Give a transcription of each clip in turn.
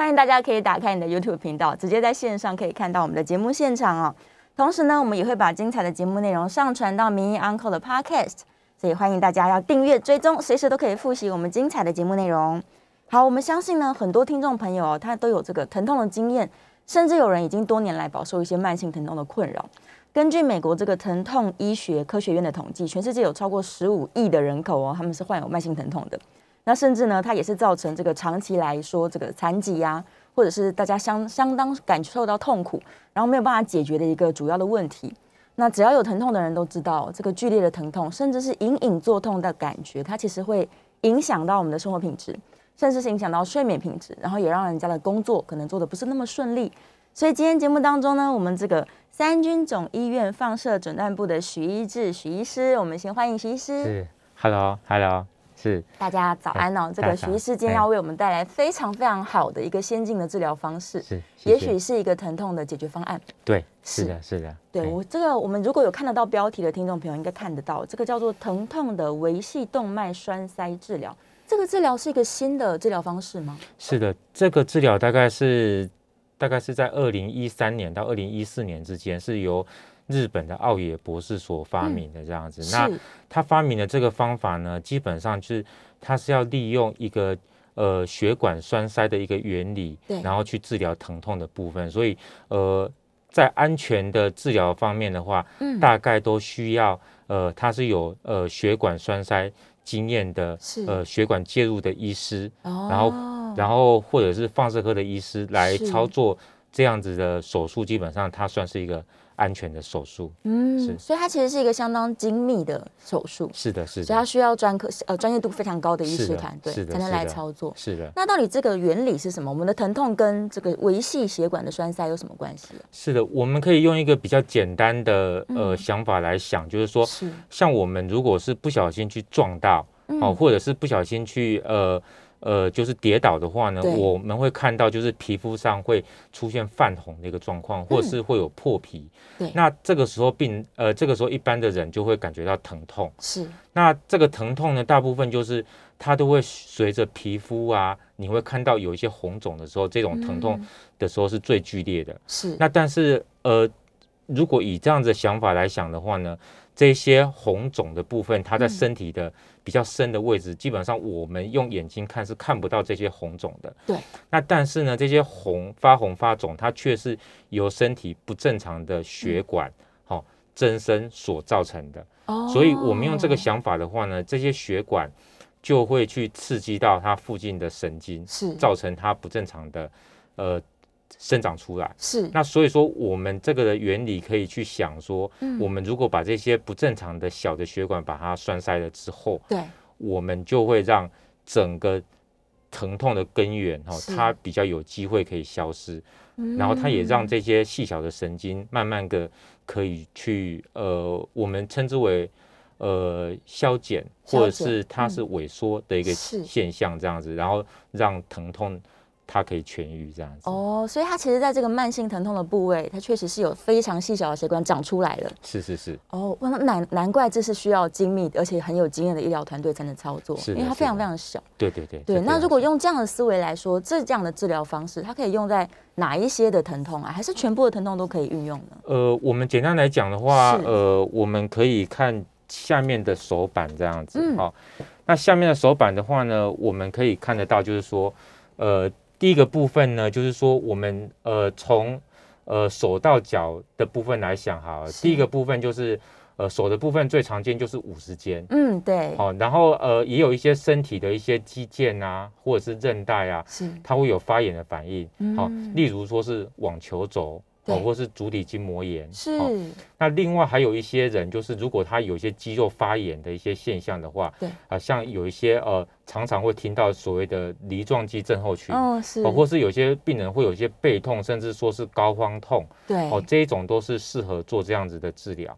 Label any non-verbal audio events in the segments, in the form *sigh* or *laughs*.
欢迎大家可以打开你的 YouTube 频道，直接在线上可以看到我们的节目现场哦。同时呢，我们也会把精彩的节目内容上传到民意 Uncle 的 Podcast，所以欢迎大家要订阅追踪，随时都可以复习我们精彩的节目内容。好，我们相信呢，很多听众朋友哦他都有这个疼痛的经验，甚至有人已经多年来饱受一些慢性疼痛的困扰。根据美国这个疼痛医学科学院的统计，全世界有超过十五亿的人口哦，他们是患有慢性疼痛的。那甚至呢，它也是造成这个长期来说这个残疾呀，或者是大家相相当感受到痛苦，然后没有办法解决的一个主要的问题。那只要有疼痛的人都知道，这个剧烈的疼痛，甚至是隐隐作痛的感觉，它其实会影响到我们的生活品质，甚至是影响到睡眠品质，然后也让人家的工作可能做的不是那么顺利。所以今天节目当中呢，我们这个三军总医院放射诊断部的许医志许医师，我们先欢迎许医师。是，Hello，Hello。是，大家早安哦！这个徐医师今天要为我们带来非常非常好的一个先进的治疗方式，是，也许是一个疼痛的解决方案。对，是的，是的。对我这个，我们如果有看得到标题的听众朋友，应该看得到，这个叫做疼痛的维系动脉栓塞治疗。这个治疗是一个新的治疗方式吗？是的，这个治疗大概是大概是在二零一三年到二零一四年之间，是由。日本的奥野博士所发明的这样子，那他发明的这个方法呢，基本上就是他是要利用一个呃血管栓塞的一个原理，然后去治疗疼痛的部分。所以呃，在安全的治疗方面的话，大概都需要呃，他是有呃血管栓塞经验的，呃血管介入的医师，然后然后或者是放射科的医师来操作这样子的手术，基本上它算是一个。安全的手术，嗯，是，所以它其实是一个相当精密的手术，是的，是的，所以它需要专科呃专业度非常高的医师团队才能来操作，是的。那到底这个原理是什么？我们的疼痛跟这个维系血管的栓塞有什么关系？是的，我们可以用一个比较简单的呃想法来想，就是说，是像我们如果是不小心去撞到，哦，或者是不小心去呃。呃，就是跌倒的话呢，我们会看到就是皮肤上会出现泛红的一个状况，或者是会有破皮。对，那这个时候病呃，这个时候一般的人就会感觉到疼痛。是，那这个疼痛呢，大部分就是它都会随着皮肤啊，你会看到有一些红肿的时候，这种疼痛的时候是最剧烈的。是，那但是呃，如果以这样子想法来想的话呢？这些红肿的部分，它在身体的比较深的位置，基本上我们用眼睛看是看不到这些红肿的。对。那但是呢，这些红发红发肿，它却是由身体不正常的血管，好增生所造成的。哦。所以我们用这个想法的话呢，这些血管就会去刺激到它附近的神经，是造成它不正常的，呃。生长出来。是。那，所以说我们这个的原理可以去想说，我们如果把这些不正常的小的血管把它栓塞了之后，对，我们就会让整个疼痛的根源哈，它比较有机会可以消失，然后它也让这些细小的神经慢慢的可以去呃，我们称之为呃消减，或者是它是萎缩的一个现象这样子，然后让疼痛。它可以痊愈这样子哦，所以它其实在这个慢性疼痛的部位，它确实是有非常细小的血管长出来了。是是是。哦，那难难怪这是需要精密而且很有经验的医疗团队才能操作，是，因为它非常非常小。对对对。对，那如果用这样的思维来说，这这样的治疗方式，它可以用在哪一些的疼痛啊？还是全部的疼痛都可以运用呢？呃，我们简单来讲的话，呃，我们可以看下面的手板这样子。好，那下面的手板的话呢，我们可以看得到，就是说，呃。第一个部分呢，就是说我们呃从呃手到脚的部分来想哈，第一个部分就是呃手的部分最常见就是五十肩，嗯对，好，然后呃也有一些身体的一些肌腱啊，或者是韧带啊，是。它会有发炎的反应，好，例如说是网球肘。哦，或是足底筋膜炎。是。那另外还有一些人，就是如果他有一些肌肉发炎的一些现象的话，对。啊，像有一些呃常常会听到所谓的梨状肌症候群，哦，是，哦，或是有些病人会有一些背痛，甚至说是膏肓痛，对，哦，这一种都是适合做这样子的治疗。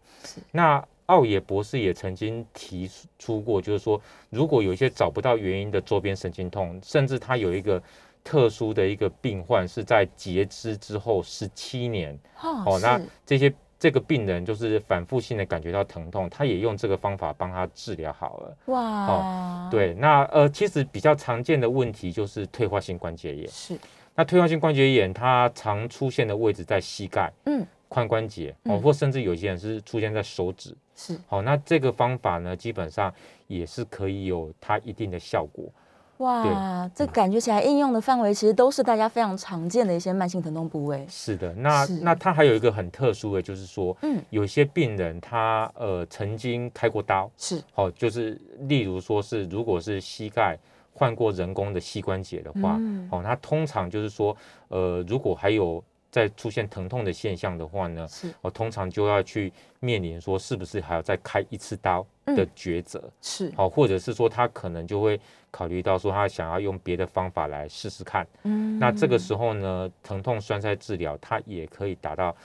那奥野博士也曾经提出过，就是说，如果有一些找不到原因的周边神经痛，甚至他有一个特殊的一个病患是在截肢之后十七年，哦，那这些这个病人就是反复性的感觉到疼痛，他也用这个方法帮他治疗好了。哇，哦，对，那呃，其实比较常见的问题就是退化性关节炎。是，那退化性关节炎它常出现的位置在膝盖。嗯。髋关节哦，或甚至有些人是出现在手指，是好，那这个方法呢，基本上也是可以有它一定的效果。哇，这感觉起来应用的范围其实都是大家非常常见的一些慢性疼痛部位。是的，那那它还有一个很特殊的，就是说，嗯，有些病人他呃曾经开过刀，是。好，就是例如说是如果是膝盖换过人工的膝关节的话，哦，那通常就是说，呃，如果还有。在出现疼痛的现象的话呢，是，我通常就要去面临说是不是还要再开一次刀的抉择，是，好，或者是说他可能就会考虑到说他想要用别的方法来试试看，嗯，那这个时候呢，疼痛栓塞治疗它也可以达到。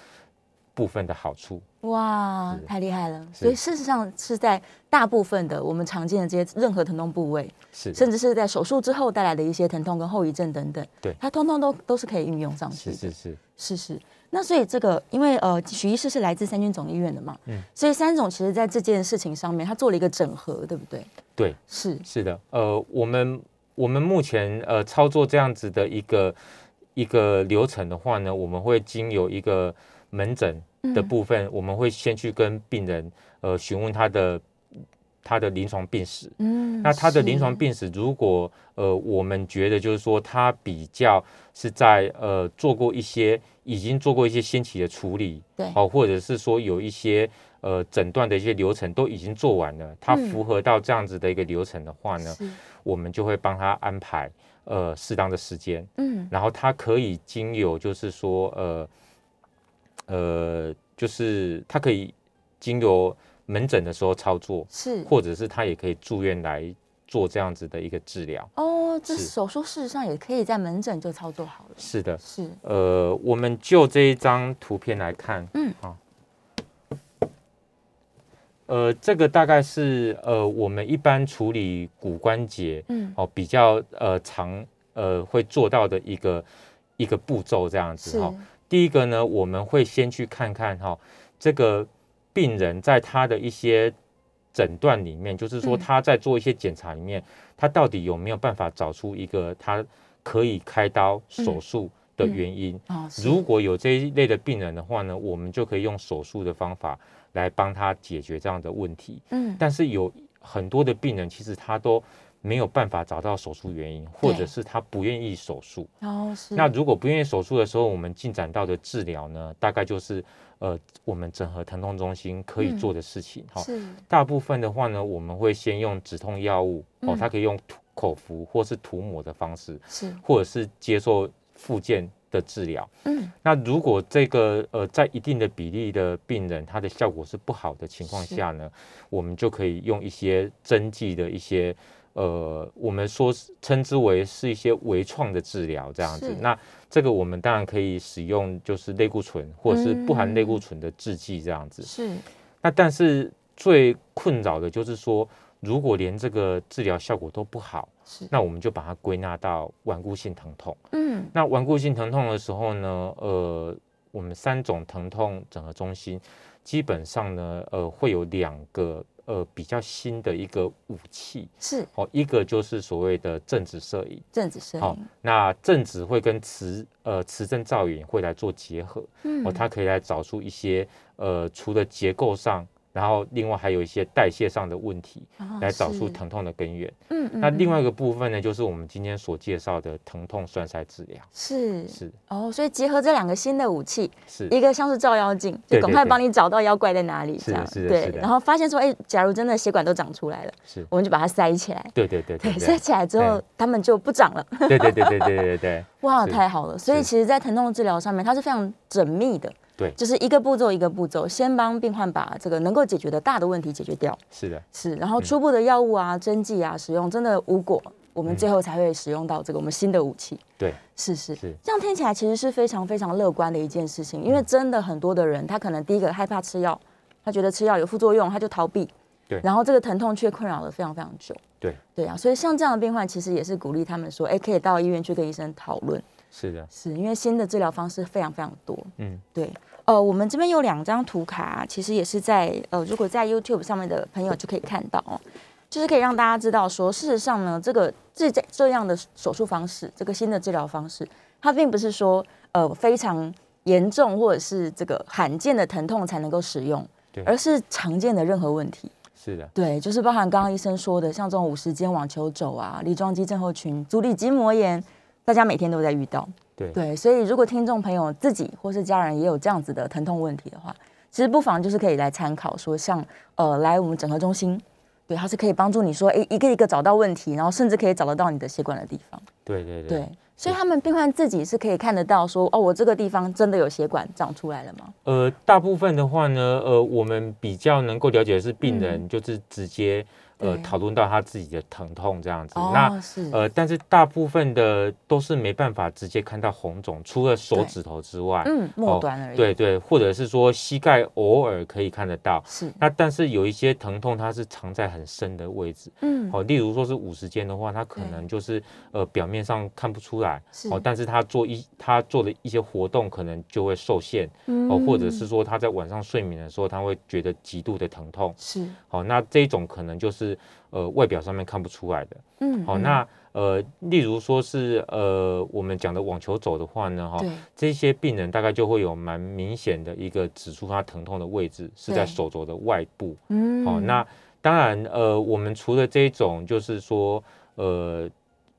部分的好处哇，太厉害了！所以事实上是在大部分的我们常见的这些任何疼痛部位，是甚至是在手术之后带来的一些疼痛跟后遗症等等，对，它通通都都是可以运用上去。是是是是是。那所以这个，因为呃，许医师是来自三军总医院的嘛，嗯，所以三总其实在这件事情上面，他做了一个整合，对不对？对，是是的。呃，我们我们目前呃操作这样子的一个一个流程的话呢，我们会经由一个门诊。的部分，我们会先去跟病人呃询问他的他的临床病史。嗯，那他的临床病史，如果呃我们觉得就是说他比较是在呃做过一些已经做过一些先期的处理，对，好，或者是说有一些呃诊断的一些流程都已经做完了，他符合到这样子的一个流程的话呢，我们就会帮他安排呃适当的时间。嗯，然后他可以经由就是说呃。呃，就是他可以经由门诊的时候操作，是，或者是他也可以住院来做这样子的一个治疗。哦，这手术事实上也可以在门诊就操作好了。是的，是。呃，我们就这一张图片来看，嗯，好。呃，这个大概是呃我们一般处理骨关节，嗯，哦，比较呃常呃会做到的一个一个步骤这样子哈。第一个呢，我们会先去看看哈，这个病人在他的一些诊断里面，就是说他在做一些检查里面，他到底有没有办法找出一个他可以开刀手术的原因。如果有这一类的病人的话呢，我们就可以用手术的方法来帮他解决这样的问题。嗯，但是有很多的病人其实他都。没有办法找到手术原因，或者是他不愿意手术。哦，是。那如果不愿意手术的时候，我们进展到的治疗呢，大概就是呃，我们整合疼痛中心可以做的事情。哈，是。大部分的话呢，我们会先用止痛药物，哦，它可以用涂口服或是涂抹的方式，是，或者是接受附件的治疗。嗯。那如果这个呃，在一定的比例的病人，他的效果是不好的情况下呢，我们就可以用一些针剂的一些。呃，我们说称之为是一些微创的治疗这样子，那这个我们当然可以使用，就是类固醇或者是不含类固醇的制剂这样子。是。那但是最困扰的就是说，如果连这个治疗效果都不好，是，那我们就把它归纳到顽固性疼痛。嗯。那顽固性疼痛的时候呢，呃，我们三种疼痛整合中心基本上呢，呃，会有两个。呃，比较新的一个武器。是。哦，一个就是所谓的正子摄影，正子摄影，好，那正子会跟磁呃磁振造影会来做结合，嗯，哦，它可以来找出一些呃，除了结构上。然后另外还有一些代谢上的问题，来找出疼痛的根源。嗯嗯。那另外一个部分呢，就是我们今天所介绍的疼痛栓塞治疗。是是。哦，所以结合这两个新的武器，是一个像是照妖镜，就赶快帮你找到妖怪在哪里，这样对。然后发现说，哎，假如真的血管都长出来了，是，我们就把它塞起来。对对对对。塞起来之后，他们就不长了。对对对对对对对。*laughs* 哇，太好了！所以其实，在疼痛治疗上面，它是非常缜密的。对，就是一个步骤一个步骤，先帮病患把这个能够解决的大的问题解决掉。是的，是，然后初步的药物啊、针剂啊使用真的无果，我们最后才会使用到这个我们新的武器。对，是是。是。这样听起来其实是非常非常乐观的一件事情，因为真的很多的人，他可能第一个害怕吃药，他觉得吃药有副作用，他就逃避。对。然后这个疼痛却困扰了非常非常久。对，对啊，所以像这样的病患，其实也是鼓励他们说，哎，可以到医院去跟医生讨论，是的，是因为新的治疗方式非常非常多。嗯，对，呃，我们这边有两张图卡，其实也是在呃，如果在 YouTube 上面的朋友就可以看到哦，就是可以让大家知道说，事实上呢，这个这这这样的手术方式，这个新的治疗方式，它并不是说呃非常严重或者是这个罕见的疼痛才能够使用对，而是常见的任何问题。是的，对，就是包含刚刚医生说的，像这种五十肩网球肘啊、梨状肌症候群、足底筋膜炎，大家每天都在遇到。对对，所以如果听众朋友自己或是家人也有这样子的疼痛问题的话，其实不妨就是可以来参考，说像呃来我们整合中心，对，它是可以帮助你说，哎，一个一个找到问题，然后甚至可以找得到你的血管的地方。对对对。对，所以他们病患自己是可以看得到说，哦，我这个地方真的有血管长出来了吗？呃，大部分的话呢，呃，我们比较能够了解的是病嗯人就是直接、呃讨论到他自己的疼痛这样子。那呃，但是大部分的都是没办法直接看到红肿，除了手指头之外，嗯，末端而已。，对对，或者是说膝盖偶尔可以看得到。是，那但是有一些疼痛，它是藏在很深的位置。嗯，哦，例如说是五十肩的话，它可能就是呃表面上看不出来，是哦，但是他做一他做的一些活动可能就会受限，嗯哦，或者是说他在晚上睡眠的时候，他会觉得极度的疼痛，是，哦、那这种可能就是呃外表上面看不出来的，嗯，好、嗯。那呃例如说是呃我们讲的网球肘的话呢，哈、对，这些病人大概就会有蛮明显的一个指出他疼痛的位置是在手肘的外部，嗯，好、那。当然，呃，我们除了这种，就是说，呃，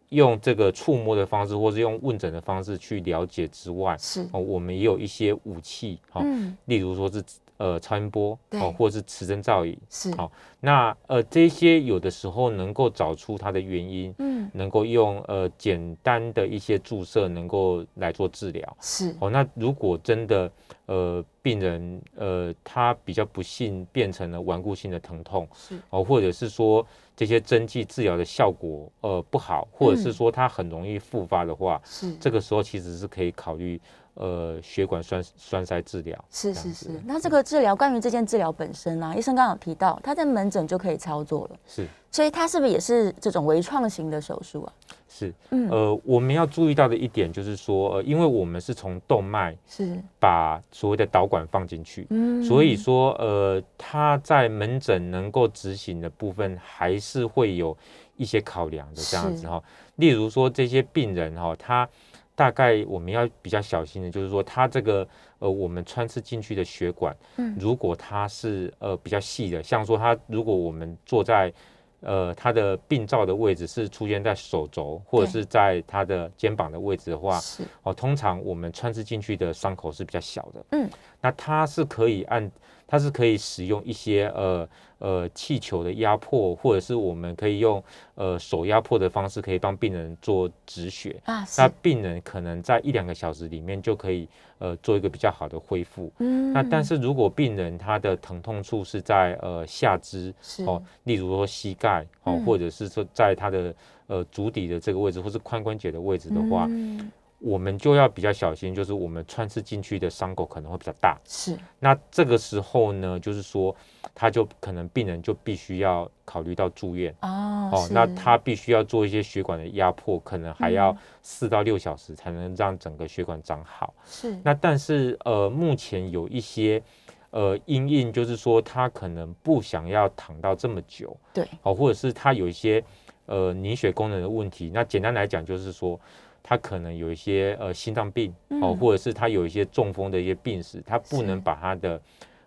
用这个触摸的方式，或是用问诊的方式去了解之外，是，哦，我们也有一些武器，哈、嗯，例如说是呃超音波，对哦，或是磁针造影。是，好那呃，这些有的时候能够找出它的原因，嗯，能够用呃简单的一些注射能够来做治疗。是，哦，那如果真的呃病人呃他比较不幸变成了顽固性的疼痛，是，哦，或者是说这些针剂治疗的效果呃不好，或者是嗯说它很容易复发的话，是，这个时候其实是可以考虑呃血管栓栓塞治疗。是是是。那这个治疗，关于这件治疗本身呢、医生刚刚有提到，他在门诊就可以操作了，是所以他是不是也是这种微创型的手术啊？是，嗯，呃，我们要注意到的一点就是说，呃，因为我们是从动脉是，把所谓的导管放进去，嗯所以说，呃，他在门诊能够执行的部分，还是会有一些考量的这样子是哈。例如说，这些病人哈，他大概我们要比较小心的，就是说，它这个呃，我们穿刺进去的血管，嗯。如果它是呃比较细的，像说它如果我们坐在呃，它的病灶的位置是出现在手肘或者是在它的肩膀的位置的话，是，哦，通常我们穿刺进去的伤口是比较小的，嗯，那它是可以按，它是可以使用一些呃呃气球的压迫，或者是我们可以用呃手压迫的方式，可以帮病人做止血。啊，那，病人可能在一两个小时里面就可以呃做一个比较好的恢复。嗯。那但是如果病人他的疼痛处是在呃下肢哦，例如说膝盖哦，嗯。或者是说在他的呃足底的这个位置，或是髋关节的位置的话，嗯我们就要比较小心，就是我们穿刺进去的伤口可能会比较大。是，那这个时候呢，就是说，他就可能病人就必须要考虑到住院。哦，哦，那他必须要做一些血管的压迫，可能还要嗯。四到六小时才能让整个血管长好。是，那但是呃，目前有一些呃阴影，就是说他可能不想要躺到这么久，对，哦，或者是他有一些呃凝血功能的问题。那简单来讲，就是说他可能有一些呃心脏病哦，嗯或者是他有一些中风的一些病史，他不能把他的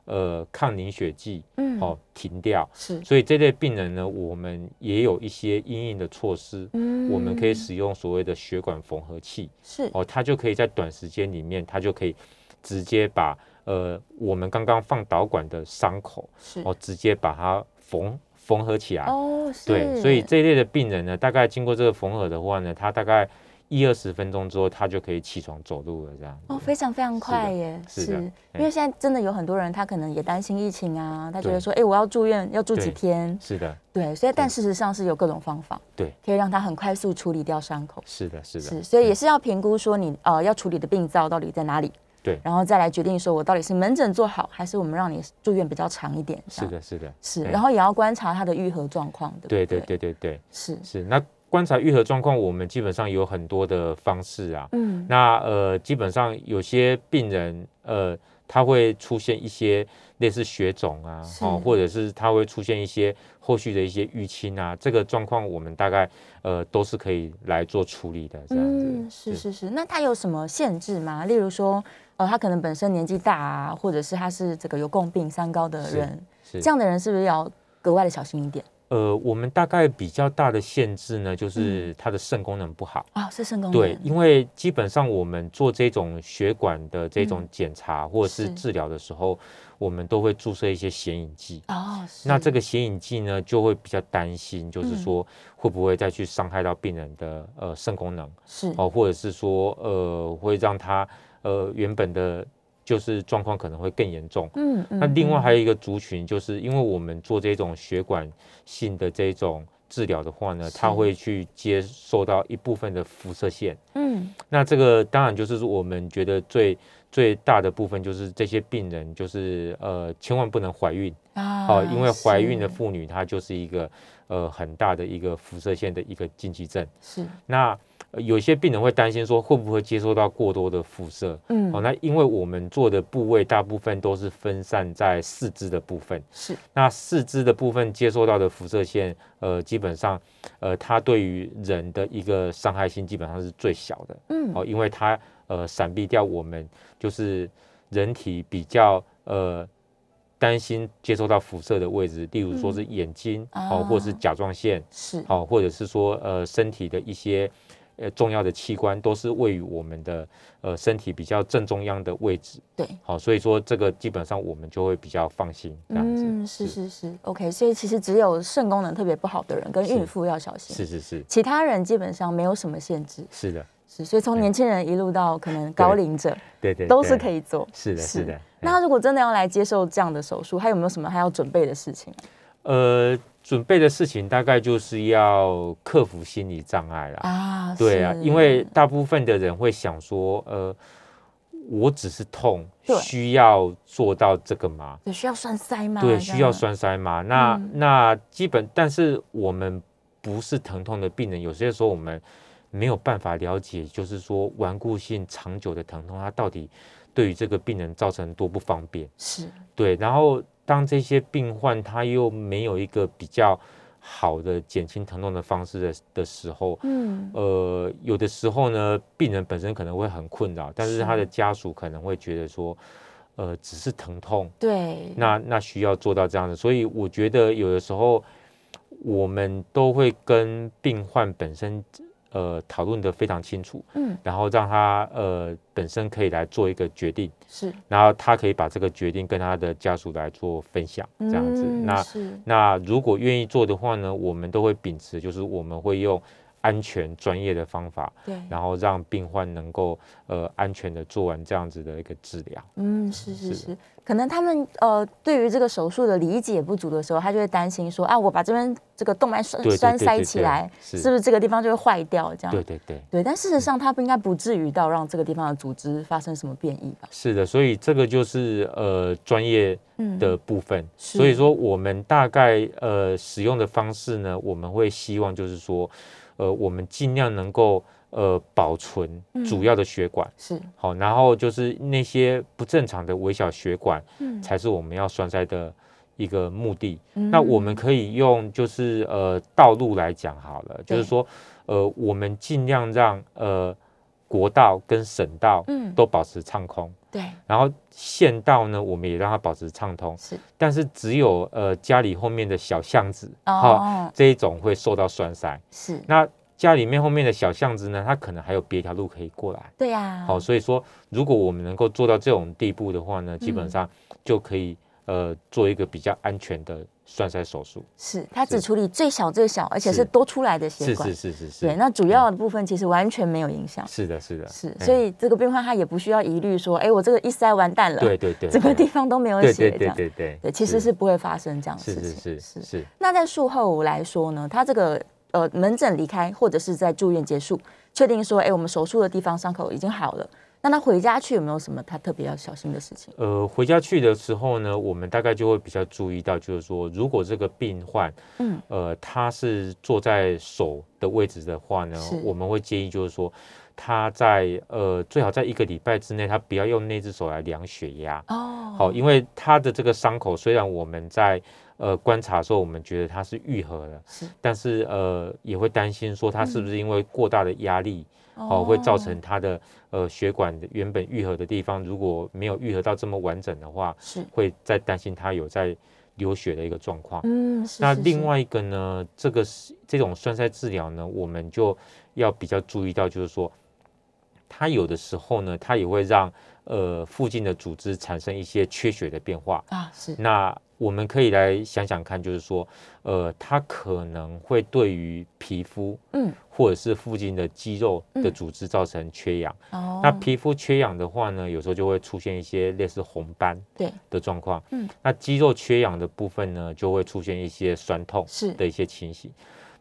呃抗凝血剂嗯，哦停掉。是，所以这类病人呢，我们也有一些因应的措施，嗯。我们可以使用所谓的血管缝合器。是，哦，它就可以在短时间里面，它就可以直接把呃我们刚刚放导管的伤口是，哦，直接把它缝缝合起来。哦，是，对，所以这一类的病人呢，大概经过这个缝合的话呢，他大概一二十分钟之后，他就可以起床走路了，这样。哦，非常非常快耶！是的，因为现在真的有很多人，他可能也担心疫情啊，他觉得说，哎，我要住院，要住几天？是的，对，所以但事实上是有各种方法，对，可以让他很快速处理掉伤口。是的，是的，是，所以也是要评估说你呃要处理的病灶到底在哪里，对，然后再来决定说我到底是门诊做好，还是我们让你住院比较长一点。是的，是的，是，然后也要观察他的愈合状况的。对，对，对，对，对，是是那。观察愈合状况，我们基本上有很多的方式啊。嗯，那呃，基本上有些病人，呃，他会出现一些类似血肿啊，哦，或者是他会出现一些后续的一些淤青啊，这个状况我们大概呃都是可以来做处理的。这样子，是是是。那他有什么限制吗？例如说，呃，他可能本身年纪大啊，或者是他是这个有共病三高的人，这样的人是不是要格外的小心一点？呃，我们大概比较大的限制呢，就是它的肾功能不好啊，是肾功能。对，因为基本上我们做这种血管的这种检查或者是治疗的时候，我们都会注射一些显影剂哦。那这个显影剂呢，就会比较担心，就是说会不会再去伤害到病人的呃肾功能是。哦，或者是说呃会让他呃原本的。就是状况可能会更严重。嗯，那另外还有一个族群，就是因为我们做这种血管性的这种治疗的话呢，它会去接受到一部分的辐射线。嗯，那这个当然就是我们觉得最最大的部分，就是这些病人就是呃，千万不能怀孕啊，因为怀孕的妇女她就是一个呃很大的一个辐射线的一个禁忌症。是，那。有些病人会担心说会不会接收到过多的辐射？嗯，哦，那因为我们做的部位大部分都是分散在四肢的部分，是那四肢的部分接收到的辐射线，呃，基本上，呃，它对于人的一个伤害性基本上是最小的，嗯，哦，因为它呃闪避掉我们就是人体比较呃担心接收到辐射的位置，例如说是眼睛，哦，或者是甲状腺，是，好，或者是说呃身体的一些。呃，重要的器官都是位于我们的呃身体比较正中央的位置。对，好，所以说这个基本上我们就会比较放心。嗯，是是是，OK。所以其实只有肾功能特别不好的人跟孕妇要小心。是是是，其他人基本上没有什么限制。是的，是。所以从年轻人一路到可能高龄者，对对，都是可以做。是的，是的。那如果真的要来接受这样的手术，还有没有什么还要准备的事情？呃。准备的事情大概就是要克服心理障碍了啊，对啊，因为大部分的人会想说，呃，我只是痛，需要做到这个吗？对，需要栓塞吗？对，需要栓塞吗？那那基本，但是我们不是疼痛的病人，有些时候我们没有办法了解，就是说顽固性长久的疼痛，它到底对于这个病人造成多不方便？是对，然后。当这些病患他又没有一个比较好的减轻疼痛的方式的的时候，嗯，呃，有的时候呢，病人本身可能会很困扰，但是他的家属可能会觉得说，呃，只是疼痛，对，那那需要做到这样的，所以我觉得有的时候我们都会跟病患本身。呃，讨论的非常清楚，嗯，然后让他呃本身可以来做一个决定，是，然后他可以把这个决定跟他的家属来做分享，这样子，那那如果愿意做的话呢，我们都会秉持，就是我们会用。安全专业的方法，对，然后让病患能够呃安全的做完这样子的一个治疗。嗯，是是是，可能他们呃对于这个手术的理解不足的时候，他就会担心说啊，我把这边这个动脉栓栓塞起来，是不是这个地方就会坏掉？这样对对对对，但事实上它不应该不至于到让这个地方的组织发生什么变异吧？是的，所以这个就是呃专业的部分。所以说我们大概呃使用的方式呢，我们会希望就是说。呃，我们尽量能够呃保存主要的血管是。好，然后就是那些不正常的微小血管，嗯，才是我们要栓塞的一个目的。那我们可以用就是呃道路来讲好了，就是说呃我们尽量让呃国道跟省道嗯。都保持畅通，对，然后县道呢我们也让它保持畅通，是，但是只有呃家里后面的小巷子哦这一种会受到栓塞，是那。家里面后面的小巷子呢，它可能还有别条路可以过来。对呀。好，所以说如果我们能够做到这种地步的话呢，基本上就可以呃做一个比较安全的栓塞手术。是，它只处理最小最小，而且是多出来的血管。是是是是。对，那主要的部分其实完全没有影响。是的，是的，是，哎所以这个病患他也不需要疑虑说，哎，我这个一塞完蛋了，对对对，整个地方都没有对血，对对这样。对对对，其实是不会发生这样的是事情。是是是那在术后来说呢，他这个呃门诊离开，或者是在住院结束，确定说，哎，我们手术的地方伤口已经好了，那他回家去有没有什么他特别要小心的事情？呃，回家去的时候呢，我们大概就会比较注意到，就是说，如果这个病患，嗯，呃，他是坐在手的位置的话呢，我们会建议就是说，他在呃最好在一个礼拜之内，他不要用那只手来量血压，哦，好，因为他的这个伤口虽然我们在呃观察的时候，我们觉得它是愈合了，是。但是呃也会担心说他是不是因为过大的压力。哦，会造成他的呃血管原本愈合的地方，如果没有愈合到这么完整的话，是，会再担心他有在流血的一个状况。嗯，是那另外一个呢，这个是这种栓塞治疗呢，我们就要比较注意到，就是说，它有的时候呢，它也会让呃附近的组织产生一些缺血的变化。啊，是那我们可以来想想看，就是说，呃，它可能会对于皮肤，嗯，或者是附近的肌肉的嗯组织造成缺氧。哦，那皮肤缺氧的话呢，有时候就会出现一些类似红斑对的状况。嗯，那肌肉缺氧的部分呢，就会出现一些酸痛是的一些情形。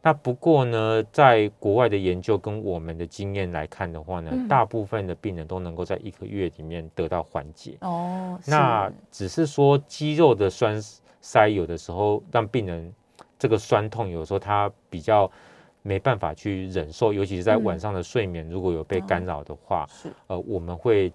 那不过呢，在国外的研究跟我们的经验来看的话呢，嗯大部分的病人都能够在一个月里面得到缓解。哦，那只是说肌肉的酸塞，有的时候让病人这个酸痛，有时候他比较没办法去忍受，尤其是在嗯晚上的睡眠如果有被干扰的话，是呃，我们会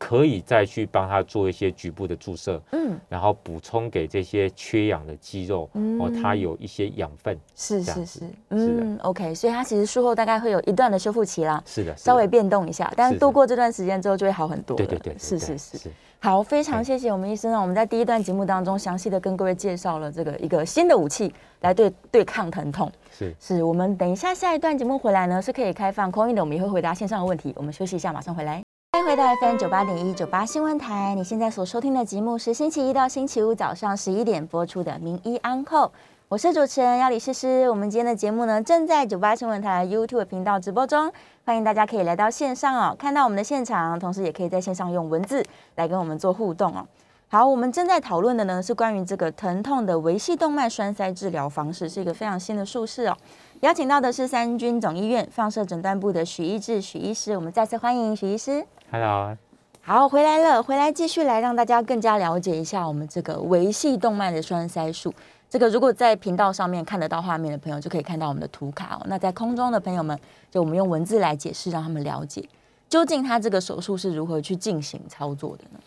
可以再去帮他做一些局部的注射，嗯然后补充给这些缺氧的肌肉，嗯哦，它嗯有一些养分。是是是，嗯，OK，所以它其实术后大概会有一段的修复期啦，是的，是稍微变动一下，但是是度过这段时间之后就会好很多了。对对对，对对是是是。是好，非常谢谢我们医生啊！我们在第一段节目当中详细的跟各位介绍了这个一个新的武器来对对抗疼痛。是。是我们等一下下一段节目回来呢，是可以开放空运的，我们也会回答线上的问题。我们休息一下，马上回来。欢迎回到 FM 九八点一九八新闻台，你现在所收听的节目是星期一到星期五早上十一点播出的《名医安扣》，我是主持人要李诗诗。我们今天的节目呢，正在九八新闻台 YouTube 频道直播中，欢迎大家可以来到线上哦，看到我们的现场，同时也可以在线上用文字来跟我们做互动哦。好，我们正在讨论的呢是关于这个疼痛的维系动脉栓塞治疗方式，是一个非常新的术式哦。邀请到的是三军总医院放射诊断部的许医志许医师，我们再次欢迎许医师。Hello，好，回来了，回来继续来让大家更加了解一下我们这个维系动脉的栓塞术。这个如果在频道上面看得到画面的朋友，就可以看到我们的图卡哦。那在空中的朋友们，就我们用文字来解释，让他们了解究竟他这个手术是如何去进行操作的呢？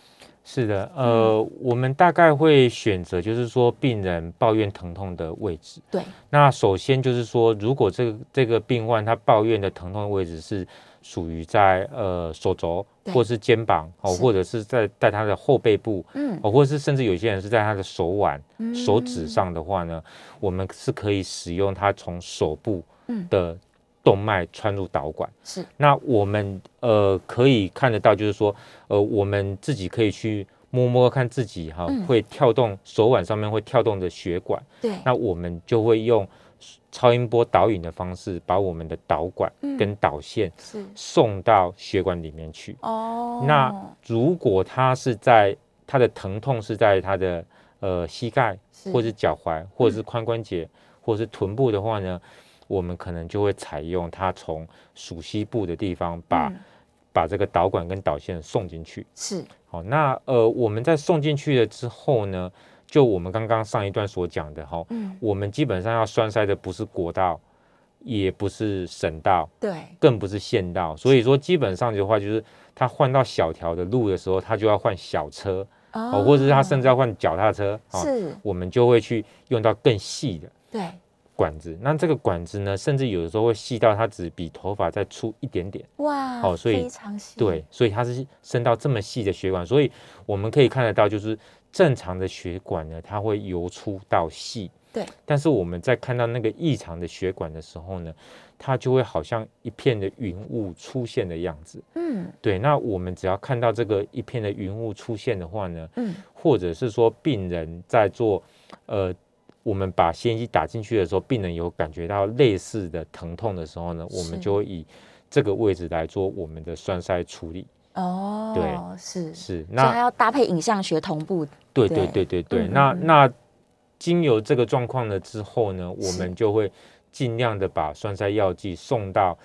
是的，呃，我们大概会选择，就是说病人抱怨疼痛的位置。对，那首先就是说，如果这个这个病患他抱怨的疼痛的位置是属于在呃手肘对或是肩膀哦，或者是在在他的后背部嗯，哦，或者是甚至有些人是在他的手腕、嗯。手指上的话呢，我们是可以使用它从手部嗯。的动脉穿入导管。是。那我们呃可以看得到，就是说呃我们自己可以去摸摸看自己哈、嗯。会跳动手腕上面会跳动的血管，对，那我们就会用超音波导引的方式，把我们的导管嗯。跟导线送到血管里面去。哦，那如果他是在他的疼痛是在他的呃膝盖是。或是脚踝或者是髋关节、或者是臀部的话呢，我们可能就会采用它从属膝部的地方把、嗯。把这个导管跟导线送进去。是。好，那呃我们在送进去了之后呢，就我们刚刚上一段所讲的哈，嗯我们基本上要栓塞的不是国道，也不是省道，对更不是县道，所以说基本上的话就是他换到小条的路的时候，他就要换小车哦，或者是他甚至要换脚踏车哦，是我们就会去用到更细的对管子。那这个管子呢，甚至有的时候会细到它只比头发再粗一点点。哇哦所以非常细对，所以它是伸到这么细的血管，所以我们可以看得到，就是正常的血管呢，它会由粗到细。对，但是我们在看到那个异常的血管的时候呢，它就会好像一片的云雾出现的样子。嗯对，那我们只要看到这个一片的云雾出现的话呢，嗯，或者是说病人在做呃。我们把吸烟机打进去的时候，病人有感觉到类似的疼痛的时候呢，我们就会以这个位置来做我们的栓塞处理。哦，对，是，是，那还要搭配影像学同步。对对。对对对对，嗯嗯嗯。那那经由这个状况了之后呢，我们就会尽量的把栓塞药剂送到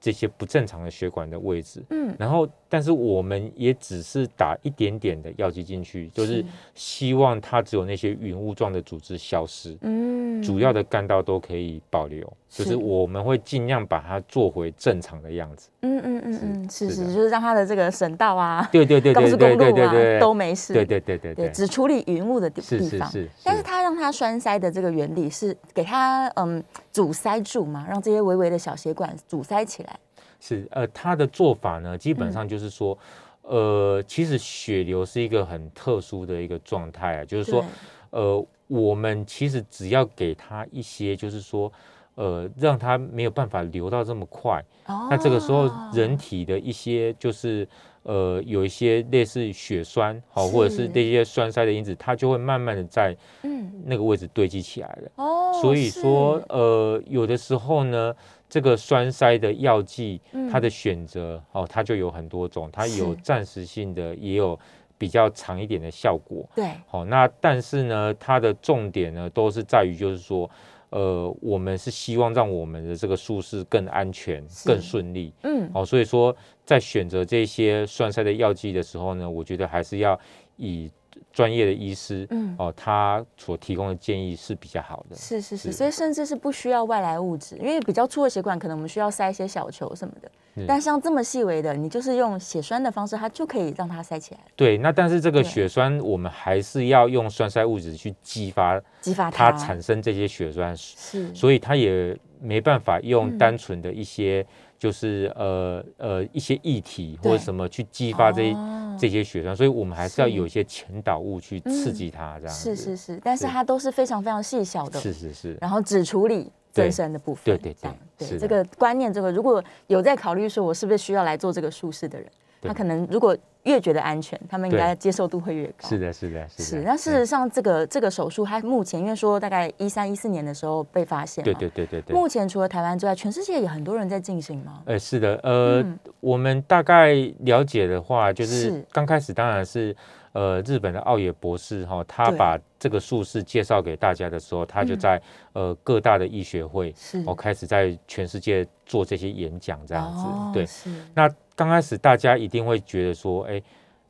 这些不正常的血管的位置。嗯，然后，但是我们也只是打一点点的药剂进去，就是希望它只有那些云雾状的组织消失，嗯，主要的干道都可以保留。就是是我们会尽量把它做回正常的样子。嗯嗯嗯嗯，是是，是就是让它的这个省道啊、对对对高速对对公路啊对对对，都没事。对对对对对，只处理云雾的地地方。是是是，但是它让它栓塞的这个原理是给它嗯阻塞住嘛，让这些微微的小血管阻塞起来。是呃，他的做法呢，基本嗯。上就是说，呃，其实血流是一个很特殊的一个状态啊，就是说，呃，我们其实只要给他一些，就是说，呃，让它没有办法流到这么快，哦。那这个时候人体的一些就是。呃，有一些类似血栓，好、或者是是。这些栓塞的因子，它就会慢慢的在嗯。那个位置堆积起来了。哦，所以说，呃，有的时候呢，这个栓塞的药剂，它嗯的选择哦，它就有很多种，它有暂时性的，也有比较长一点的效果。对。好、那但是呢，它的重点呢，都是在于就是说，呃，我们是希望让我们的这个术式更安全、更顺利。嗯。好、所以说在选择这些栓塞的药剂的时候呢，我觉得还是要以专业的医师嗯。哦，他所提供的建议是比较好的。是是是，是。所以甚至是不需要外来物质，因为比较粗的血管可能我们需要塞一些小球什么的，但像这么细微的，你就是用血栓的方式，它就可以让它塞起来，对，那但是这个血栓，我们还是要用栓塞物质去激发激发它。它产生这些血栓，是，所以它也没办法嗯。用单纯的一些就是呃呃一些液体或者什么去激发这哦。这些血栓，所以我们还是要有一些前导物去刺嗯激它，这样是子。是是，但是是。它都是非常非常细小的，是是是，然后只处理对增生的部分，对对对这个观念，这个如果有在考虑说我是不是需要来做这个术式的人，他可能如果越觉得安全，他们应该接受度会越高。是的，是的，是是，的。那事嗯实上，这个这个手术，它目前因为说大概一三一四年的时候被发现，对对对对对。目前除了台湾之外，全世界也很多人在进行吗？呃，是的，呃，嗯我们大概了解的话，就是是刚开始当然是呃日本的奥野博士哈、他把这个术式介绍给大家的时候，他就嗯在、呃各大的医学会是哦开始在全世界做这些演讲这样子。对，那刚开始大家一定会觉得说，哎，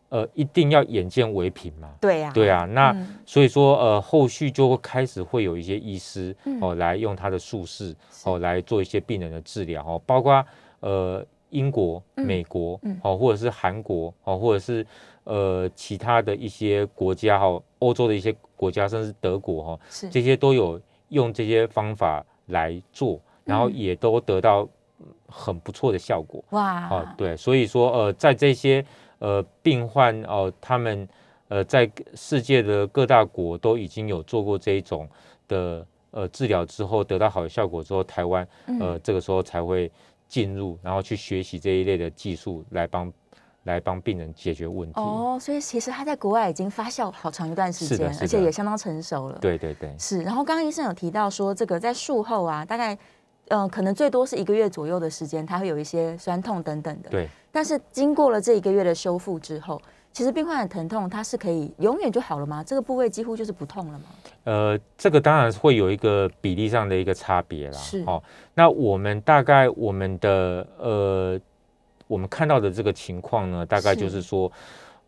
呃，一定要眼见为凭嘛。对呀，对啊，那、嗯。所以说，呃，后续就会开始会有一些医师嗯。哦来用他的术式哦来做一些病人的治疗哦，包括呃英国、嗯。美国嗯。哦，或者是韩国哦，或者是呃其他的一些国家哈、哦，欧洲的一些国家，甚至德国哈、哦，是。这些都有用这些方法来做，然后嗯。也都得到嗯很不错的效果。哇哦，对，所以说呃，在这些呃病患哦、他们呃在世界的各大国都已经有做过这一种的呃治疗之后，得到好的效果之后，台湾呃嗯这个时候才会进入，然后去学习这一类的技术来帮来帮病人解决问题。哦，所以其实他在国外已经发酵好长一段时间，而且也相当成熟了。对对对，是，然后刚刚医生有提到说，这个在术后啊，大概呃可能最多是一个月左右的时间，它会有一些酸痛等等的。对。但是经过了这一个月的修复之后，其实病患的疼痛它是可以永远就好了吗？这个部位几乎就是不痛了吗？呃，这个当然会有一个比例上的一个差别啦。是哦，那我们大概我们的呃，我们看到的这个情况呢，大概就是是说，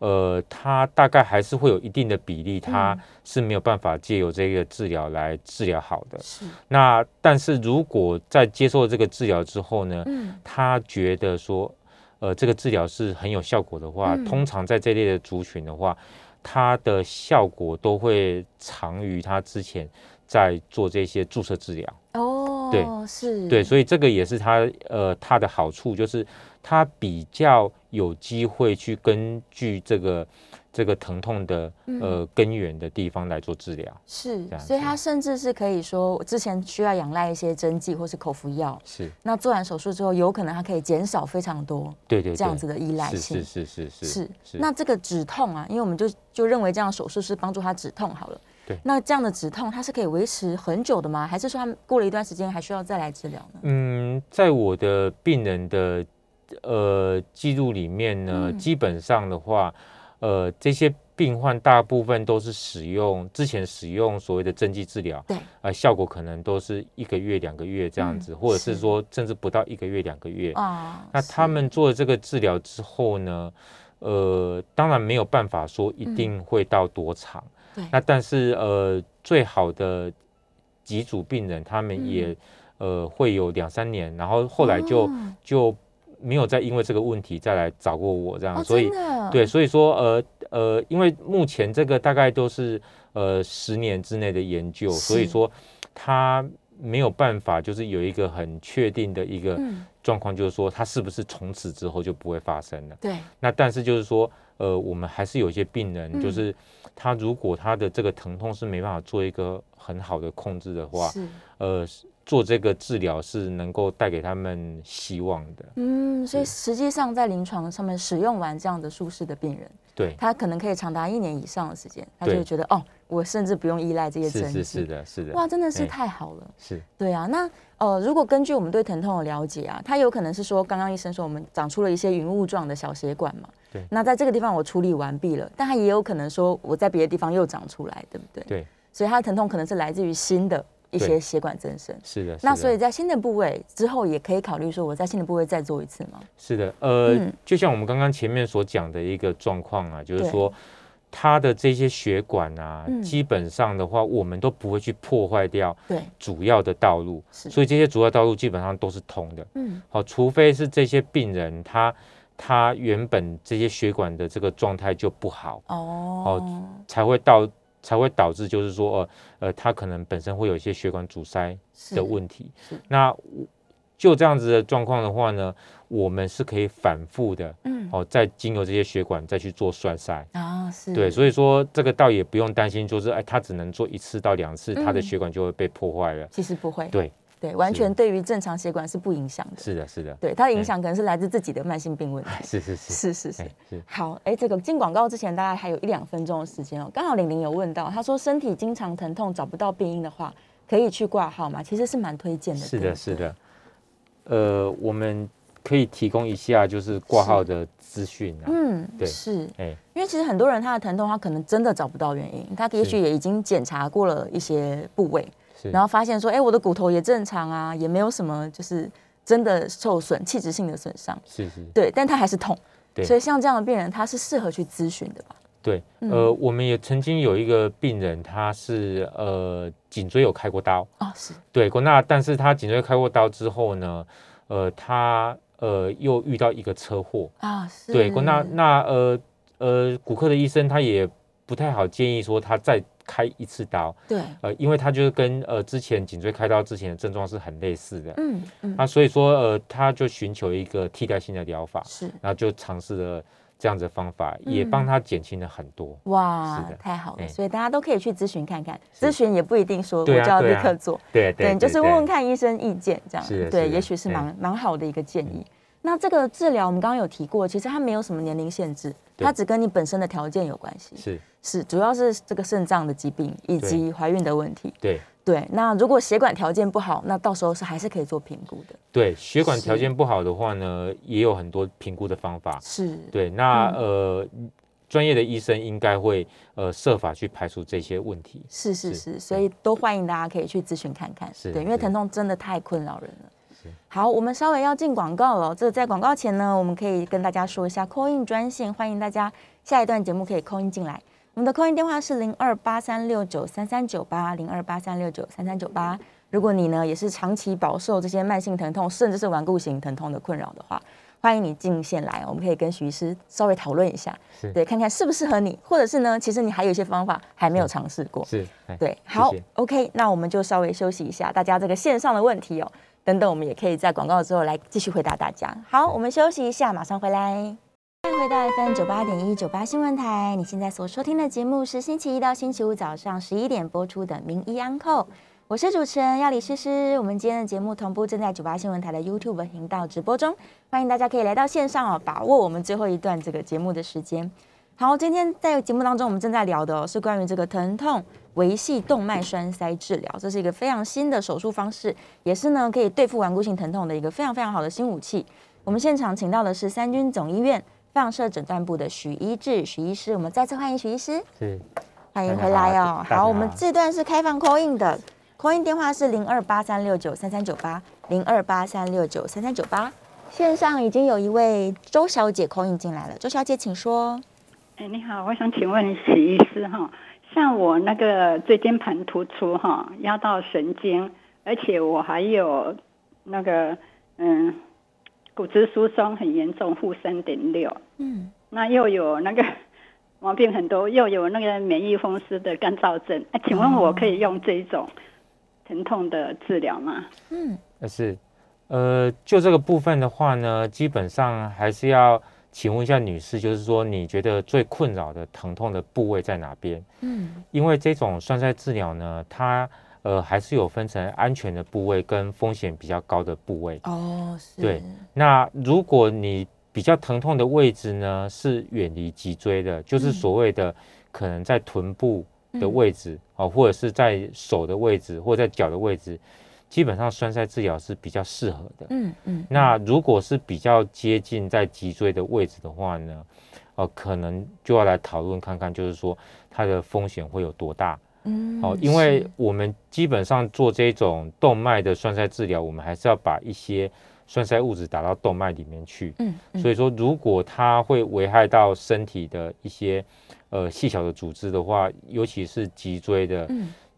呃，它大概还是会有一定的比例，它嗯。是没有办法借由这个治疗来治疗好的。是，那但是如果在接受这个治疗之后呢，嗯，他觉得说，呃，这个治疗是很有效果的话，嗯。通常在这类的族群的话，它的效果都会长于他之前在做这些注射治疗。哦，对是，对，所以这个也是它呃它的好处，就是它比较有机会去根据这个这个疼痛的呃根源的地方来做治疗。是，所以他甚至是可以说，之前需要仰赖一些针剂或是口服药。是，那做完手术之后，有可能它可以减少非常多。对对，这样子的依赖性。是是是是是。是。那这个止痛啊，因为我们就就认为这样手术是帮助他止痛好了。对。那这样的止痛，它是可以维持很久的吗？还是说他过了一段时间还需要再来治疗呢？嗯，在我的病人的呃记录里面呢，基本上的话。呃，这些病患大部分都是使用之前使用所谓的针剂治疗，对，呃，效果可能都是一个月、两个月这样子，或者是说甚至不到一个月、两个月啊。那他们做了这个治疗之后呢，呃，当然没有办法说一定会到多长，对。那但是呃，最好的几组病人，他们也呃会有两三年，然后后来就就。没有再因为这个问题再来找过我这样，所以对，所以说呃呃，因为目前这个大概都是呃十年之内的研究，所以说他没有办法就是有一个很确定的一个状况，就是说他是不是从此之后就不会发生了。对，那但是就是说呃，我们还是有一些病人，就是他如果他的这个疼痛是没办法做一个很好的控制的话，呃。做这个治疗是能够带给他们希望的。嗯，所以实际上在临床上面使用完这样的术式的病人，对，他可能可以长达一年以上的时间，他就会觉得哦，我甚至不用依赖这些针剂。是是的，是的。哇，真的是太好了。是。对啊，那呃，如果根据我们对疼痛的了解啊，他有可能是说，刚刚医生说我们长出了一些云雾状的小血管嘛。对。那在这个地方我处理完毕了，但他也有可能说我在别的地方又长出来，对不对？对。所以他的疼痛可能是来自于新的。一些血管增生是的，那所以在新的部位之后，也可以考虑说我在新的部位再做一次吗？是的，呃，就像我们刚刚前面所讲的一个状况啊，就是说它的这些血管啊，基本上的话，我们都不会去破坏掉对主要的道路，所以这些主要道路基本上都是通的。嗯，好，除非是这些病人他他原本这些血管的这个状态就不好哦，才会到。才会导致，就是说，呃，呃，他可能本身会有一些血管阻塞的问题。那就这样子的状况的话呢，我们是可以反复的，嗯，哦，再经由这些血管再去做栓塞啊，是对，所以说这个倒也不用担心，就是哎，他只能做一次到两次，他的血管就会被破坏了。其实不会，对。对，完全对于正常血管是不影响的。是的，是的。对，它的影响可能是来自自己的慢性病问题。*laughs* 是是是是是是。好，哎，这个进广告之前大概还有一两分钟的时间哦。刚好玲玲有问到，她说身体经常疼痛找不到病因的话，可以去挂号吗？其实是蛮推荐的。是的，是的。呃，我们可以提供一下就是挂号的资讯啊。嗯，对，是。哎，因为其实很多人他的疼痛，他可能真的找不到原因，他也许也已经检查过了一些部位。然后发现说，哎，我的骨头也正常啊，也没有什么就是真的受损、器质性的损伤。是是。对，但他还是痛。对。所以像这样的病人，他是适合去咨询的吧？对，呃，我们也曾经有一个病人，他是呃颈椎有开过刀。哦，是。对，那但是他颈椎开过刀之后呢，呃，他呃又遇到一个车祸啊，是。对，那那呃呃骨科的医生他也不太好建议说他再。开一次刀，对，呃，因为他就是跟呃之前颈椎开刀之前的症状是很类似的，嗯嗯，那所以说呃他就寻求一个替代性的疗法，是，然后就尝试了这样子的方法，也帮他减轻了很多。哇，太好了，所以大家都可以去咨询看看，咨询也不一定说我就要立刻做，对对，就是问问看医生意见这样，是，对，也许是蛮蛮好的一个建议。那这个治疗我们刚刚有提过，其实它没有什么年龄限制，它只跟你本身的条件有关系。是是，主要是这个肾脏的疾病以及怀孕的问题。对对，那如果血管条件不好，那到时候是还是可以做评估的。对，血管条件不好的话呢，也有很多评估的方法。是。对，那呃，专业的医生应该会呃设法去排除这些问题。是是是，所以都欢迎大家可以去咨询看看。是。对，因为疼痛真的太困扰人了。好，我们稍微要进广告了。这在广告前呢，我们可以跟大家说一下 call in 专线，欢迎大家下一段节目可以 call in 进来。我们的 call in 电话是零二八三六九三三九八零二八三六九三三九八。如果你呢也是长期饱受这些慢性疼痛，甚至是顽固型疼痛的困扰的话，欢迎你进线来，我们可以跟徐医师稍微讨论一下，对，看看适不适合你，或者是呢，其实你还有一些方法还没有尝试过，是，对，好，OK，那我们就稍微休息一下，大家这个线上的问题哦。等等，我们也可以在广告之后来继续回答大家。好，我们休息一下，马上回来。欢迎回到 FM 九八点一九八新闻台，你现在所收听的节目是星期一到星期五早上十一点播出的《名医安扣》，我是主持人要李诗诗。我们今天的节目同步正在九八新闻台的 YouTube 频道直播中，欢迎大家可以来到线上哦，把握我们最后一段这个节目的时间。好，今天在节目当中，我们正在聊的是关于这个疼痛维系动脉栓塞治疗，这是一个非常新的手术方式，也是呢可以对付顽固性疼痛的一个非常非常好的新武器。我们现场请到的是三军总医院。放射诊断部的许医志许医师，我们再次欢迎许医师。是，欢迎回来哦。好，我们这段是开放 call in 的，call in 电话是零二八三六九三三九八零二八三六九三三九八。线上已经有一位周小姐 call in 进来了，周小姐请说。哎，你好，我想请问许医师哈，像我那个椎间盘突出哈，压到神经，而且我还有那个嗯。骨质疏松很严重，负三点六。嗯，那又有那个 *laughs* 毛病很多，又有那个免疫风湿的干燥症。哎，请问我可以用这种疼痛的治疗吗？嗯，是，呃，就这个部分的话呢，基本上还是要请问一下女士，就是说你觉得最困扰的疼痛的部位在哪边？嗯，因为这种栓塞治疗呢，它。呃，还是有分成安全的部位跟风险比较高的部位哦。对，那如果你比较疼痛的位置呢，是远离脊椎的，就是所谓的可能在臀部的位置哦，或者是在手的位置，或者在脚的位置，基本上栓塞治疗是比较适合的。嗯嗯。那如果是比较接近在脊椎的位置的话呢，呃，可能就要来讨论看看，就是说它的风险会有多大。嗯，哦，因为我们基本上做这种动脉的栓塞治疗，我们还是要把一些栓塞物质打到动脉里面去。嗯，所以说如果它会危害到身体的一些呃细小的组织的话，尤其是脊椎的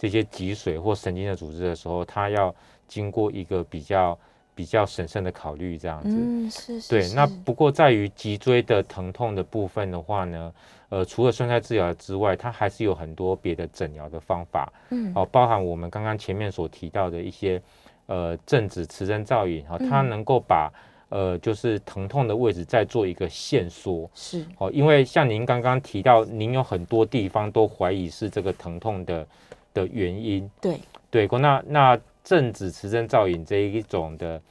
这些脊髓或神经的组织的时候，它要经过一个比较比较审慎的考虑，这样子。嗯，是是。对，那不过在于脊椎的疼痛的部分的话呢？呃，除了栓塞治疗之外，它还是有很多别的诊疗的方法，嗯，哦，包含我们刚刚前面所提到的一些，呃，正子磁振造影，哈，它能够把呃，就是疼痛的位置再做一个线缩，是，哦，因为像您刚刚提到，您有很多地方都怀疑是这个疼痛的的原因，对，对，那那正子磁振造影这一种的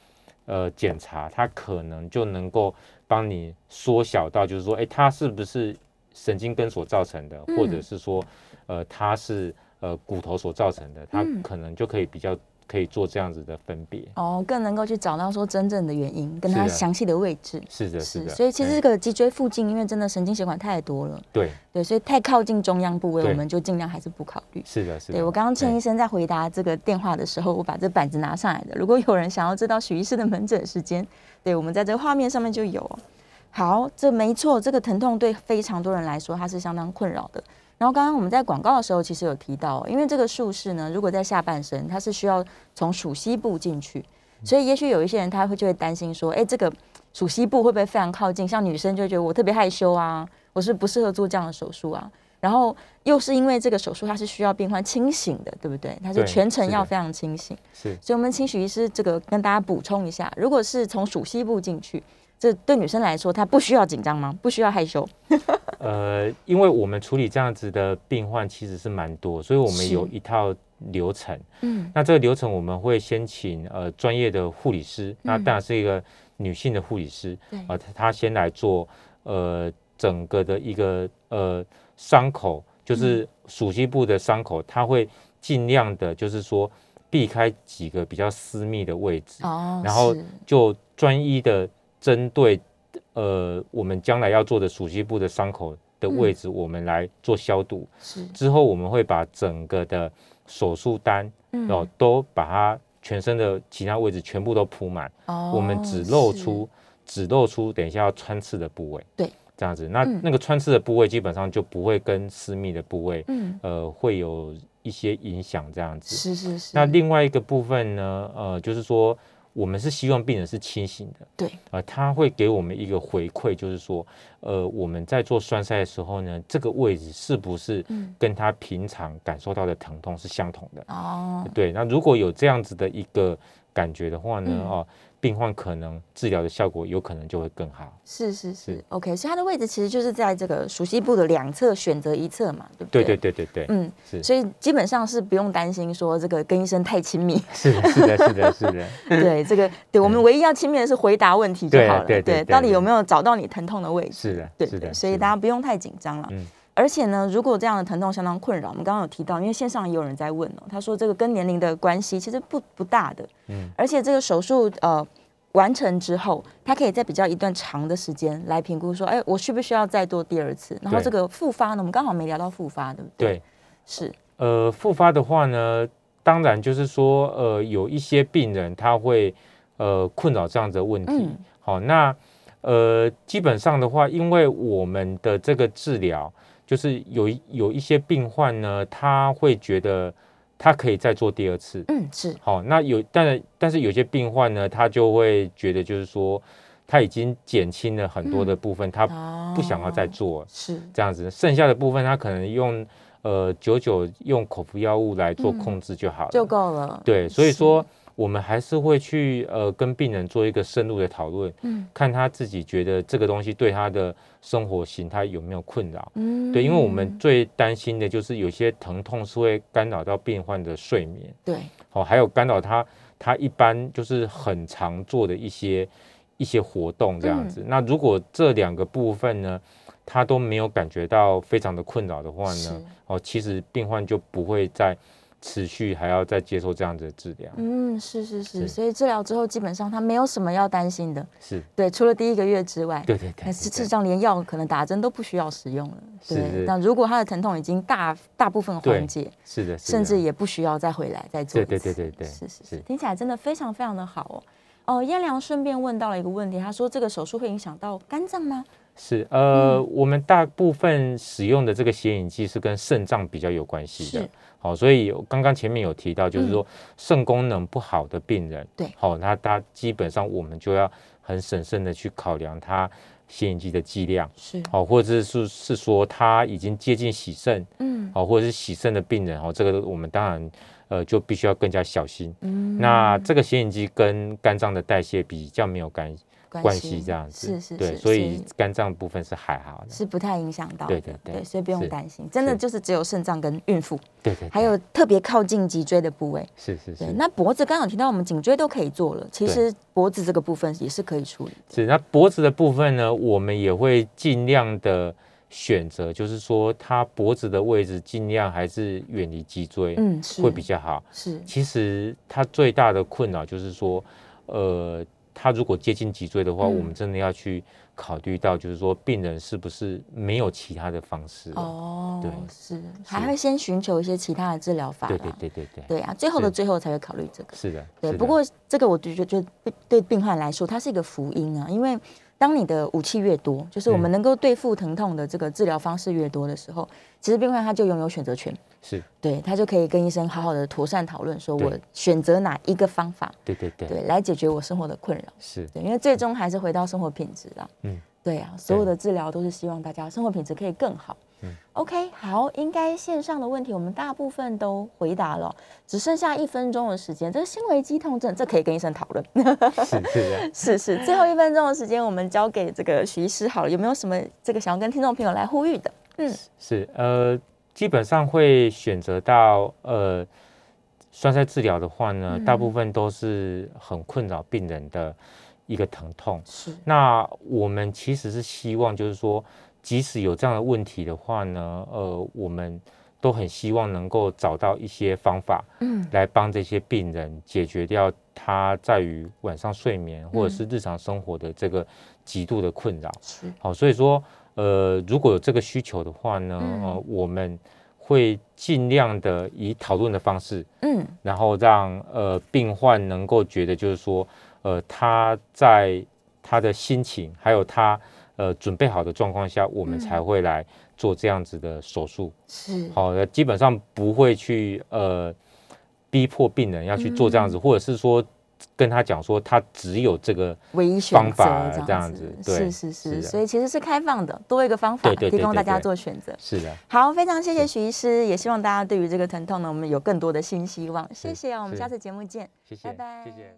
呃检查，它可能就能够帮你缩小到，就是说，哎，它是不是？神经根所造成的，或者是说，呃，它是呃骨头所造成的，它可能就可以比较可以做这样子的分别哦，更能够去找到说真正的原因，跟它详细的位置。是的，是的。所以其实这个脊椎附近，因为真的神经血管太多了，对对，所以太靠近中央部位，我们就尽量还是不考虑。是的，是的。对我刚刚陈医生在回答这个电话的时候，我把这板子拿上来的。如果有人想要知道许医师的门诊时间，对我们在这个画面上面就有。好，这没错，这个疼痛对非常多人来说，它是相当困扰的。然后刚刚我们在广告的时候，其实有提到，因为这个术式呢，如果在下半身，它是需要从属膝部进去，所以也许有一些人他会就会担心说，哎，这个属膝部会不会非常靠近？像女生就觉得我特别害羞啊，我是不适合做这样的手术啊。然后又是因为这个手术它是需要病患清醒的，对不对？它是全程要非常清醒。是，所以我们请许医师这个跟大家补充一下，如果是从属膝部进去。这对女生来说，她不需要紧张吗？不需要害羞？*laughs* 呃，因为我们处理这样子的病患其实是蛮多，所以我们有一套流程。嗯，那这个流程我们会先请呃专业的护理师，那当然是一个女性的护理师，啊，她先来做呃整个的一个呃伤口，就是属膝部的伤口，她会尽量的，就是说避开几个比较私密的位置，哦，然后就专一的。针对呃我们将来要做的属膝部的伤口的位置，我们来做消毒。是之后我们会把整个的手术单哦都把它全身的其他位置全部都铺满。哦，我们只露出只露出等一下要穿刺的部位。对，这样子，那那个穿刺的部位基本上就不会跟私密的部位，嗯，呃，会有一些影响。这样子是是是。那另外一个部分呢，呃，就是说。我们是希望病人是清醒的，对，呃，他会给我们一个回馈，就是说，呃，我们在做栓塞的时候呢，这个位置是不是跟他平常感受到的疼痛是相同的？哦，对，那如果有这样子的一个感觉的话呢，嗯。哦，病患可能治疗的效果有可能就会更好。是是是。是，OK，所以它的位置其实就是在这个熟悉部的两侧选择一侧嘛，对不对？对对对对对，嗯，是。所以基本上是不用担心说这个跟医生太亲密，*laughs* 是的，是的，是的，*laughs* 是的，对这个，对我们唯一要亲密的是回答问题就好了，对对对到底有没有找到你疼痛的位置？是的，对对，是的，所以大家不用太紧张了。嗯而且呢，如果这样的疼痛相当困扰，我们刚刚有提到，因为线上也有人在问哦，他说这个跟年龄的关系其实不不大的，嗯而且这个手术呃完成之后，他可以在比较一段长的时间来评估说，哎，我需不需要再做第二次？然后这个复发呢，我们刚好没聊到复发，对不对？对，是，呃，复发的话呢，当然就是说，呃，有一些病人他会呃困扰这样子的问题。嗯好，那呃，基本上的话，因为我们的这个治疗，就是有有一些病患呢，他会觉得他可以再做第二次。嗯，是，好，那有，但但是有些病患呢，他就会觉得就是说，他已经减轻了很多的部分，他不想要再哦，做是，这样子，剩下的部分他可能用呃久久用口服药物来做嗯控制就好了。就够了。对，所以说我们还是会去呃跟病人做一个深入的讨论，嗯。看他自己觉得这个东西对他的生活形态有没有困扰。嗯。对，因为我们最担心的就是有些疼痛是会干扰到病患的睡眠，对，哦，还有干扰他他一般就是很常做的一些一些活动这样子。嗯。那如果这两个部分呢，他都没有感觉到非常的困扰的话呢，哦，其实病患就不会再持续还要再接受这样子的治疗。嗯，是是是，是所以治疗之后基本上他没有什么要担心的，是，对，除了第一个月之外，对对对那事对实上连药可能打针都不需要使用了。对，是是那如果他的疼痛已经大大部分缓解，是的，甚至也不需要再回来再做对。对对对对是是是，是听起来真的非常非常的好哦。哦，燕良顺便问到了一个问题，他说这个手术会影响到肝脏吗？是呃，嗯我们大部分使用的这个显影剂是跟肾脏比较有关系的是。好，所以刚刚前面有提到，就是嗯说肾功能不好的病人，对好，那他基本上我们就要很审慎的去考量他显影剂的剂量，是，好，或者是是说他已经接近洗肾，嗯好，或者是洗肾的病人，哦，这个我们当然呃就必须要更加小心。嗯那这个显影剂跟肝脏的代谢比较没有关关系，这样子，对，是是是，所以肝脏部分是还好的，是不太影响到的，对对对所以不用是担心，真的就是只有肾脏跟孕妇，对对，对还有特别靠近脊椎的部位。是是是那脖子刚刚有提到，我们颈椎都可以做了，其实脖子这个部分也是可以处理。是，那脖子的部分呢，我们也会尽量的选择，就是说它脖子的位置尽量还是远离脊椎，嗯，是会比较好。是其实它最大的困扰就是说，呃，它如果接近脊椎的话，嗯。我们真的要去考虑到，就是说病人是不是没有其他的方式了。哦，对。是。还会先寻求一些其他的治疗法对对对对对，对。啊，最后的最后才会考虑这个。是的。对，不过这个我就觉得对对病患来说，它是一个福音啊，因为当你的武器越多，就是我们嗯。能够对付疼痛的这个治疗方式越多的时候，其实病患他就拥有选择权，是，对他就可以跟医生好好的妥善讨论，说我选择哪一个方法，对对对，对，来解决我生活的困扰。是对，因为最终还是回到生活品质啦。嗯，对啊，所有的治疗都是希望大家生活品质可以更好。嗯 OK，好，应该线上的问题我们大部分都回答了，只剩下一分钟的时间。这个心维肌痛症，这可以跟医生讨论。是是的。是 *laughs* 是，最后一分钟的时间，我们交给这个徐医师好了，有没有什么这个想要跟听众朋友来呼吁的？嗯，是呃，基本上会选择到呃栓塞治疗的话呢，大部分都是很困扰病人的一个疼痛。是，那我们其实是希望，就是说，即使有这样的问题的话呢，呃，我们都很希望能够找到一些方法嗯，来帮这些病人解决掉他在于晚上睡眠或者是日常生活的这个极度的困扰。是，好，所以说，呃，如果有这个需求的话呢，嗯。呃，我们会尽量的以讨论的方式，嗯，然后让呃病患能够觉得，就是说，呃，他在他的心情还有他呃准备好的状况下，我们才会来做这样子的手术。是，好的，基本上不会去呃逼迫病人要去做这样子，或者是说跟他讲说他只有这个唯一选择方法这这样样子子，对是是是，所以其实是开放的，多一个方法提供大家做选择。是的，好，非常谢谢徐医师，也希望大家对于这个疼痛呢，我们有更多的新希望。谢谢啊，我们下次节目见。谢谢，拜拜谢谢。